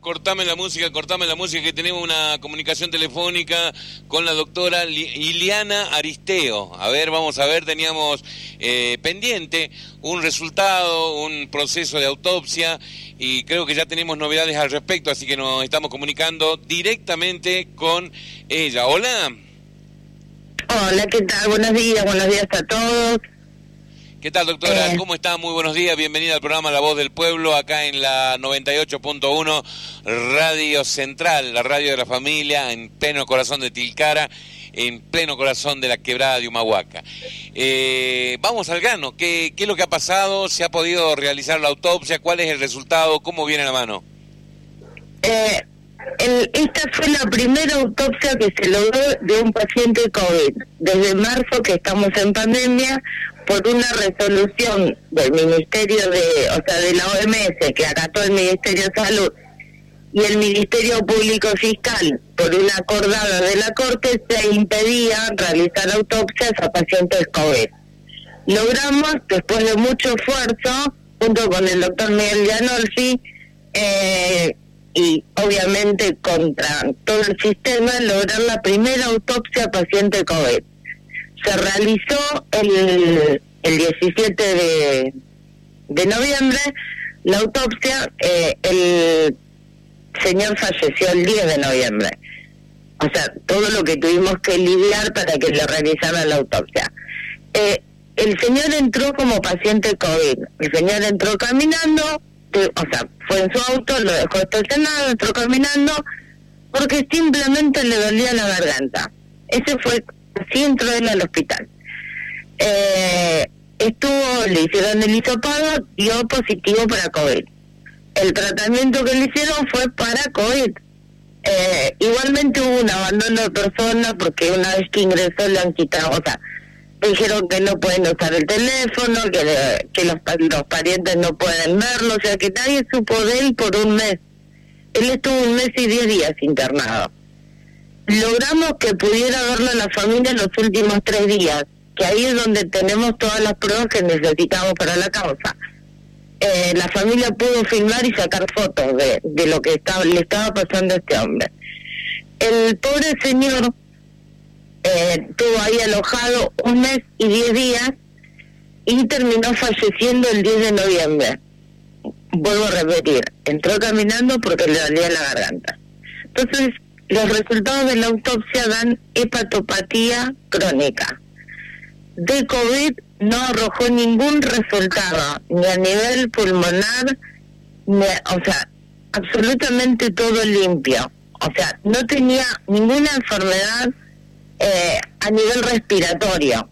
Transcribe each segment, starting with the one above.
Cortame la música, cortame la música, que tenemos una comunicación telefónica con la doctora Iliana Aristeo. A ver, vamos a ver, teníamos eh, pendiente un resultado, un proceso de autopsia y creo que ya tenemos novedades al respecto, así que nos estamos comunicando directamente con ella. Hola. Hola, ¿qué tal? Buenos días, buenos días a todos. ¿Qué tal, doctora? ¿Cómo está? Muy buenos días. Bienvenida al programa La Voz del Pueblo, acá en la 98.1 Radio Central, la radio de la familia, en pleno corazón de Tilcara, en pleno corazón de la quebrada de Humahuaca. Eh, vamos al grano. ¿Qué, ¿Qué es lo que ha pasado? ¿Se ha podido realizar la autopsia? ¿Cuál es el resultado? ¿Cómo viene la mano? Eh, el- esta fue la primera autopsia que se logró de un paciente COVID. Desde marzo que estamos en pandemia, por una resolución del Ministerio de, o sea, de la OMS, que acató el Ministerio de Salud, y el Ministerio Público Fiscal, por una acordada de la Corte, se impedía realizar autopsias a pacientes COVID. Logramos, después de mucho esfuerzo, junto con el doctor Miguel Gianolfi, eh, y obviamente contra todo el sistema, lograr la primera autopsia a paciente COVID. Se realizó el, el 17 de, de noviembre la autopsia, eh, el señor falleció el 10 de noviembre. O sea, todo lo que tuvimos que lidiar para que le realizaran la autopsia. Eh, el señor entró como paciente COVID. El señor entró caminando, eh, o sea, fue en su auto, lo dejó estacionado, entró caminando, porque simplemente le dolía la garganta. Ese fue, él al hospital. Eh, estuvo, le hicieron el hisopado, dio positivo para COVID. El tratamiento que le hicieron fue para COVID. Eh, igualmente hubo un abandono de persona porque una vez que ingresó le han quitado, o sea, dijeron que no pueden usar el teléfono, que, le- que los, los parientes no pueden verlo, o sea que nadie supo de él por un mes. Él estuvo un mes y diez días internado. Logramos que pudiera verlo la familia en los últimos tres días, que ahí es donde tenemos todas las pruebas que necesitamos para la causa. Eh, la familia pudo filmar y sacar fotos de, lo que estaba, le estaba pasando a este hombre. El pobre señor eh, estuvo ahí alojado un mes y diez días y terminó falleciendo el 10 de noviembre. Vuelvo a repetir, entró caminando porque le dolía la garganta. Entonces, los resultados de la autopsia dan hepatopatía crónica. De COVID no arrojó ningún resultado, ni a nivel pulmonar, o sea, absolutamente todo limpio. O sea, no tenía ninguna enfermedad eh, a nivel respiratorio.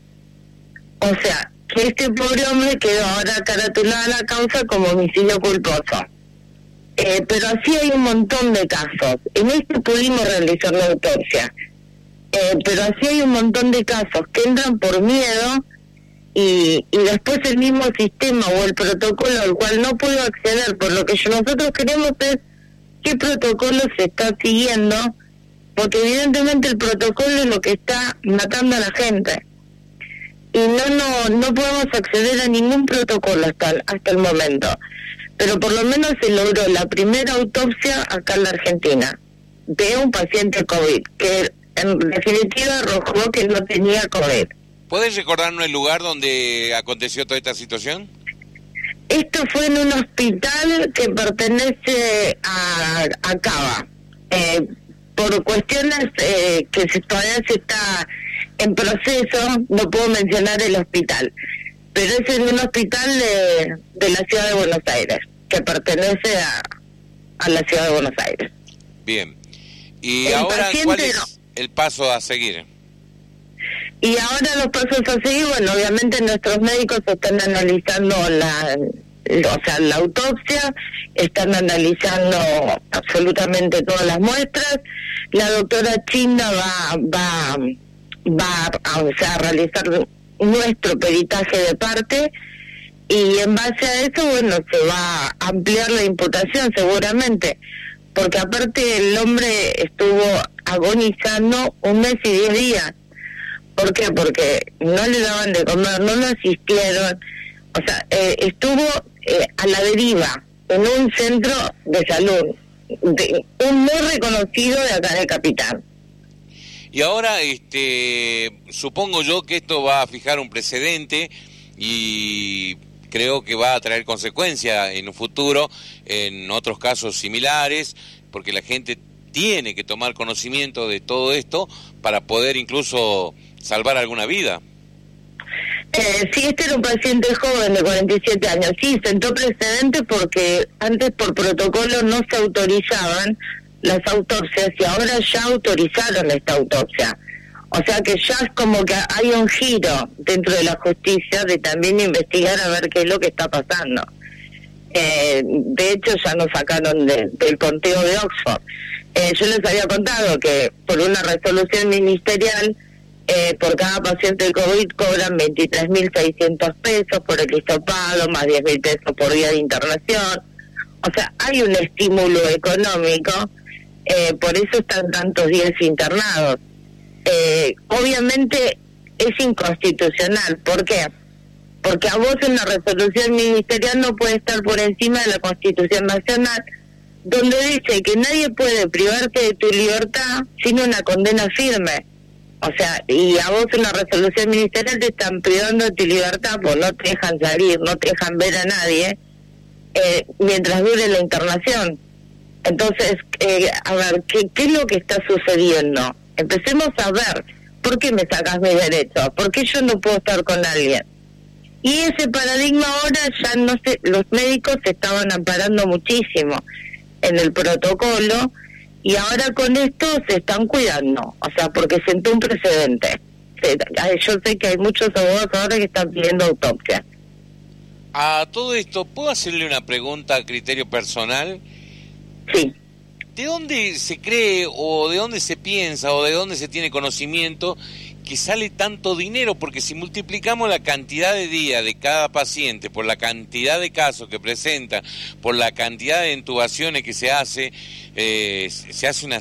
O sea, que este pobre hombre quedó ahora caratulado a la causa como homicidio culposo. Eh, pero así hay un montón de casos. En este pudimos realizar la autopsia. Eh, pero así hay un montón de casos que entran por miedo y, y después el mismo sistema o el protocolo al cual no puedo acceder. Por lo que nosotros queremos es qué protocolo se está siguiendo, porque evidentemente el protocolo es lo que está matando a la gente. Y no, no, no podemos acceder a ningún protocolo hasta, hasta el momento. Pero por lo menos se logró la primera autopsia acá en la Argentina de un paciente COVID, que en definitiva arrojó que no tenía COVID. ¿Puedes recordarnos el lugar donde aconteció toda esta situación? Esto fue en un hospital que pertenece a, a Cava. Eh, por cuestiones eh, que se, todavía se está en proceso, no puedo mencionar el hospital, pero es en un hospital de, de la ciudad de Buenos Aires, que pertenece a, a la ciudad de Buenos Aires. Bien. ¿Y El ahora cuál es no. el paso a seguir? Y ahora los pasos a seguir, bueno, obviamente nuestros médicos están analizando la, o sea, la autopsia, están analizando absolutamente todas las muestras. La doctora China va, va, va a, o sea, a realizar nuestro peritaje de parte y en base a eso, bueno, se va a ampliar la imputación seguramente, porque aparte el hombre estuvo agonizando un mes y diez días. ¿Por qué? Porque no le daban de comer, no lo asistieron, o sea, eh, estuvo eh, a la deriva en un centro de salud, un muy reconocido de acá de Capitán. Y ahora, este, supongo yo que esto va a fijar un precedente y creo que va a traer consecuencias en un futuro, en otros casos similares, porque la gente tiene que tomar conocimiento de todo esto para poder incluso salvar alguna vida. Eh, sí, este era un paciente joven de 47 años. Sí, sentó precedente porque antes por protocolo no se autorizaban las autopsias y ahora ya autorizaron esta autopsia. O sea que ya es como que hay un giro dentro de la justicia de también investigar a ver qué es lo que está pasando. Eh, de hecho, ya nos sacaron del conteo de Oxford. Eh, yo les había contado que por una resolución ministerial, eh, por cada paciente de COVID cobran 23.600 pesos por el hisopado, más 10.000 pesos por día de internación. O sea, hay un estímulo económico, por eso están tantos días internados eh, obviamente es inconstitucional. ¿Por qué? Porque a vos en la resolución ministerial no puede estar por encima de la Constitución Nacional, donde dice que nadie puede privarte de tu libertad sin una condena firme. O sea, y a vos en la resolución ministerial te están privando de tu libertad, pues no te dejan salir, no te dejan ver a nadie, eh, mientras dure la internación. Entonces, eh, a ver, ¿qué, ¿qué es lo que está sucediendo? Empecemos a ver por qué me sacas mi derecho, por qué yo no puedo estar con alguien. Y ese paradigma ahora ya no sé, los médicos se estaban amparando muchísimo en el protocolo y ahora con esto se están cuidando, o sea, porque sentó un precedente. Yo sé que hay muchos abogados ahora que están pidiendo autopsia. A todo esto, ¿puedo hacerle una pregunta a criterio personal? Sí. ¿De dónde se cree o de dónde se piensa o de dónde se tiene conocimiento que sale tanto dinero? Porque si multiplicamos la cantidad de días de cada paciente por la cantidad de casos que presenta, por la cantidad de intubaciones que se hace, eh, se hace una,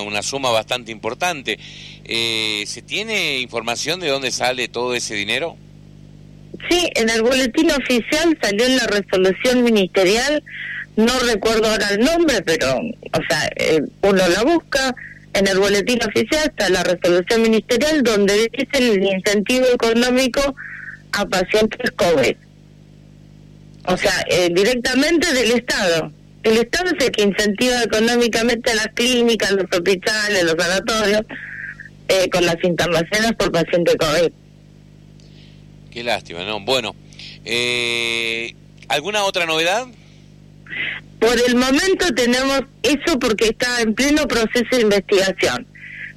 una suma bastante importante. Eh, ¿Se tiene información de dónde sale todo ese dinero? Sí, en el boletín oficial salió en la resolución ministerial no recuerdo ahora el nombre, pero, o sea, eh, uno la busca, en el boletín oficial está la resolución ministerial donde dice el incentivo económico a pacientes COVID. O sea, eh, directamente del Estado. El Estado es el que incentiva económicamente a las clínicas, los hospitales, los sanatorios, eh, con las internaciones por paciente COVID. Qué lástima, ¿no? Bueno, ¿alguna otra novedad? Por el momento tenemos eso porque está en pleno proceso de investigación.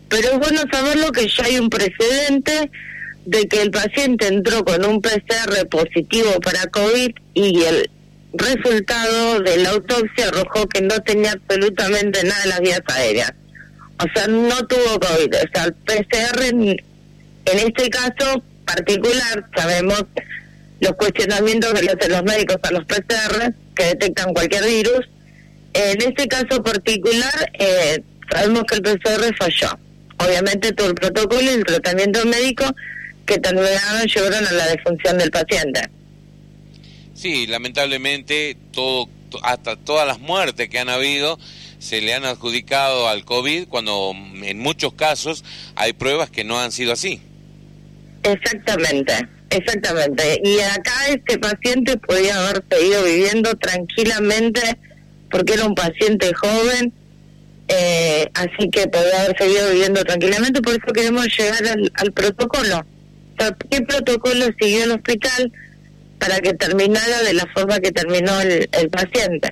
Pero es bueno saberlo que ya hay un precedente de que el paciente entró con un PCR positivo para COVID y el resultado de la autopsia arrojó que no tenía absolutamente nada en las vías aéreas. O sea, no tuvo COVID. O sea, el PCR en, este caso particular, sabemos los cuestionamientos que le hacen los médicos a los PCR, que detectan cualquier virus. En este caso particular, eh, sabemos que el PCR falló. Obviamente todo el protocolo y el tratamiento médico que terminaron llevaron a la defunción del paciente. Sí, lamentablemente todo, hasta todas las muertes que han habido se le han adjudicado al COVID cuando en muchos casos hay pruebas que no han sido así. Exactamente. Exactamente. Y acá este paciente podía haber seguido viviendo tranquilamente porque era un paciente joven, eh, así que podía haber seguido viviendo tranquilamente. Por eso queremos llegar al, protocolo. ¿Qué protocolo siguió el hospital para que terminara de la forma que terminó el, paciente?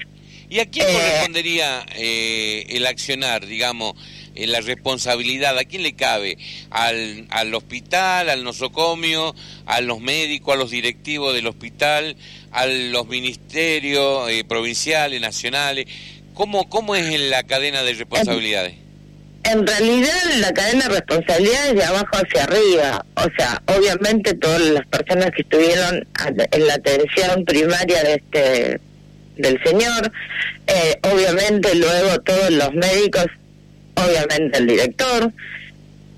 ¿Y a quién Eh. correspondería eh, el accionar, digamos, eh, la responsabilidad? ¿A quién le cabe? ¿Al, ¿Al hospital, al nosocomio, a los médicos, a los directivos del hospital, a los ministerios eh, provinciales, nacionales? ¿Cómo, ¿Cómo es en la cadena de responsabilidades? En realidad la cadena de responsabilidad es de abajo hacia arriba. O sea, obviamente todas las personas que estuvieron en la atención primaria de este del señor, eh, obviamente luego todos los médicos, obviamente el director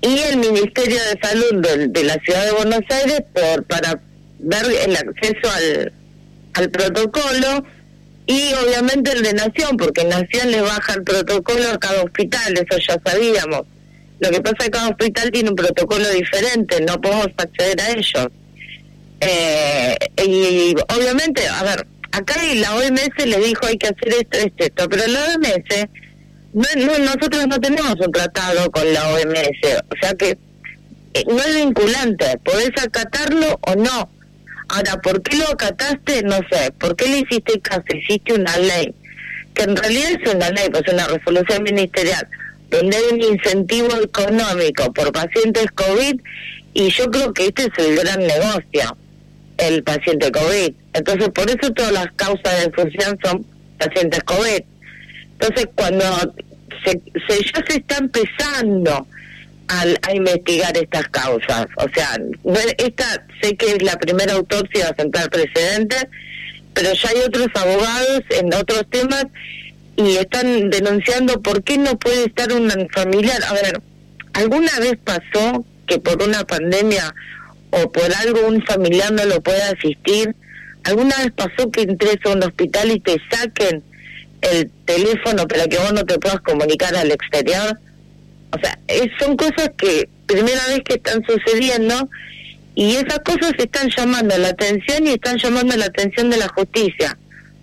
y el Ministerio de Salud de, de la Ciudad de Buenos Aires por para dar el acceso al, al protocolo y obviamente el de Nación, porque Nación le baja el protocolo a cada hospital, eso ya sabíamos. Lo que pasa es que cada hospital tiene un protocolo diferente, no podemos acceder a ellos. Eh, y, obviamente, a ver, acá la OMS le dijo hay que hacer esto, esto, esto, pero la OMS, no, no, nosotros no tenemos un tratado con la OMS, o sea que eh, no es vinculante, podés acatarlo o no. Ahora, ¿por qué lo acataste? No sé. ¿Por qué le hiciste caso? Hiciste una ley, que en realidad es una ley, pues una resolución ministerial, donde hay un incentivo económico por pacientes COVID, y yo creo que este es el gran negocio, el paciente COVID. Entonces, por eso todas las causas de función son pacientes COVID. Entonces, cuando se, ya se está empezando al, a investigar estas causas. O sea, esta sé que es la primera autopsia a sentar precedentes, pero ya hay otros abogados en otros temas y están denunciando por qué no puede estar un familiar. A ver, ¿alguna vez pasó que por una pandemia o por algo un familiar no lo pueda asistir? ¿Alguna vez pasó que entres a un hospital y te saquen el teléfono para que vos no te puedas comunicar al exterior? O sea, es- son cosas que primera vez que están sucediendo y esas cosas están llamando la atención y están llamando la atención de la justicia.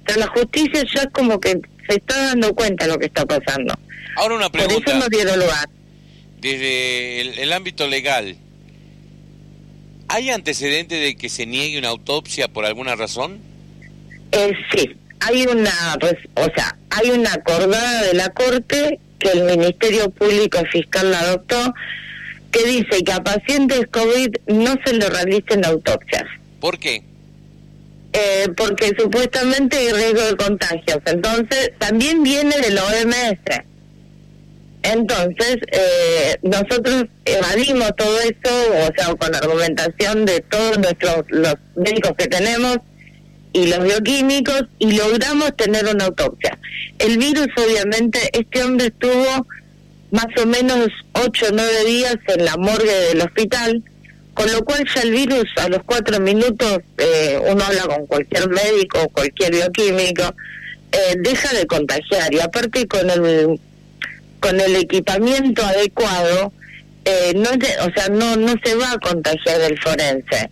O sea, la justicia ya es como que se está dando cuenta de lo que está pasando. Ahora una Por eso pregunta, no dieron lugar. desde el, el ámbito legal, ¿hay antecedentes de que se niegue una autopsia por alguna razón? Eh, sí, hay una, pues, o sea, hay una acordada de la Corte que el Ministerio Público Fiscal la adoptó que dice que a pacientes COVID no se le realicen autopsias. ¿Por qué? eh, porque supuestamente hay riesgo de contagios. Entonces, también viene del OMS. Entonces, eh, nosotros evadimos todo eso, o sea, con argumentación de todos nuestros los médicos que tenemos y los bioquímicos, y logramos tener una autopsia. El virus, obviamente, este hombre estuvo más o menos 8 o 9 días en la morgue del hospital, con lo cual ya el virus a los cuatro minutos, eh, uno habla con cualquier médico cualquier bioquímico, eh, deja de contagiar y aparte con el con el equipamiento adecuado, eh, no o sea, no no se va a contagiar del forense.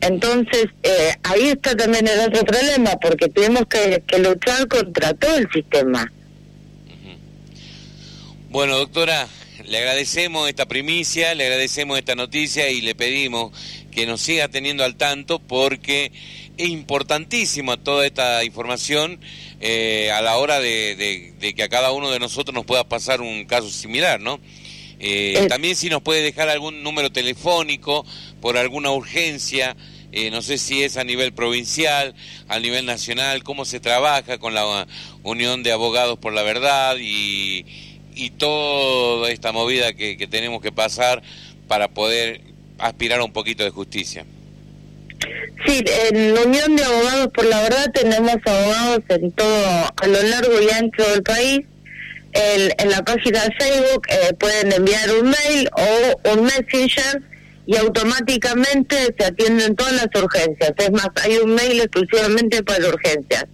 Entonces, eh, ahí está también el otro problema, porque tenemos que, que luchar contra todo el sistema. Bueno, doctora, le agradecemos esta primicia, le agradecemos esta noticia y le pedimos que nos siga teniendo al tanto porque es importantísima toda esta información eh, a la hora de, de- de que a cada uno de nosotros nos pueda pasar un caso similar, ¿no? Eh, Eh. también si nos puede dejar algún número telefónico por alguna urgencia, eh, no sé si es a nivel provincial, a nivel nacional, cómo se trabaja con la Unión de Abogados por la Verdad y, y toda esta movida que, tenemos que pasar para poder aspirar a un poquito de justicia. Sí, en la Unión de Abogados por la Verdad tenemos abogados en todo, a lo largo y ancho del país. En la página de Facebook eh, pueden enviar un mail o un messenger y automáticamente se atienden todas las urgencias. Es más, hay un mail exclusivamente para urgencias,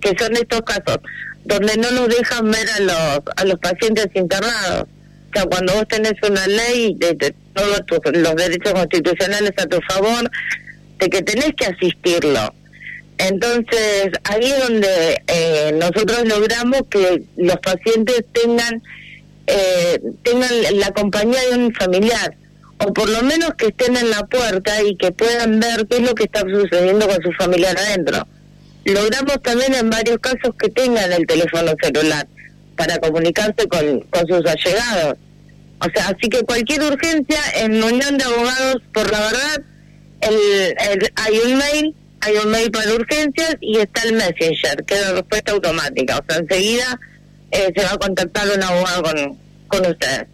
que son estos casos, donde no nos dejan ver a los, a los pacientes internados. O sea, cuando vos tenés una ley de, todos tus- los derechos constitucionales a tu favor, de que tenés que asistirlo. Entonces, ahí es donde eh, nosotros logramos que los pacientes tengan eh, tengan la compañía de un familiar, o por lo menos que estén en la puerta y que puedan ver qué es lo que está sucediendo con su familiar adentro. Logramos también en varios casos que tengan el teléfono celular para comunicarse con, con sus allegados. O sea, así que cualquier urgencia en Unión de Abogados, por la verdad, el, el- hay un mail, hay un mail para urgencias y está el Messenger, que es la respuesta automática. O sea, enseguida eh, se va a contactar un abogado con, con ustedes.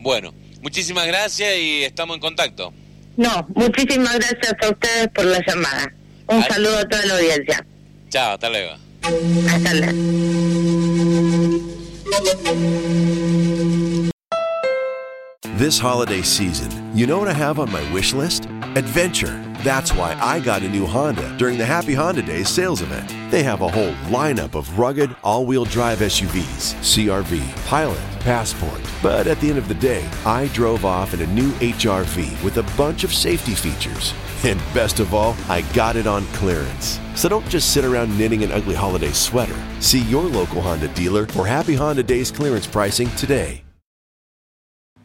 Bueno, muchísimas gracias y estamos en contacto. No, muchísimas gracias a ustedes por la llamada. Un Ay. saludo a toda la audiencia. Chao, hasta luego. Hasta luego. This holiday season, you know what I have on my wish list? Adventure. That's why I got a new Honda during the Happy Honda Days sales event. They have a whole lineup of rugged, all wheel drive SUVs CRV, Pilot, Passport. But at the end of the day, I drove off in a new HRV with a bunch of safety features. And best of all, I got it on clearance. So don't just sit around knitting an ugly holiday sweater. See your local Honda dealer for Happy Honda Days clearance pricing today.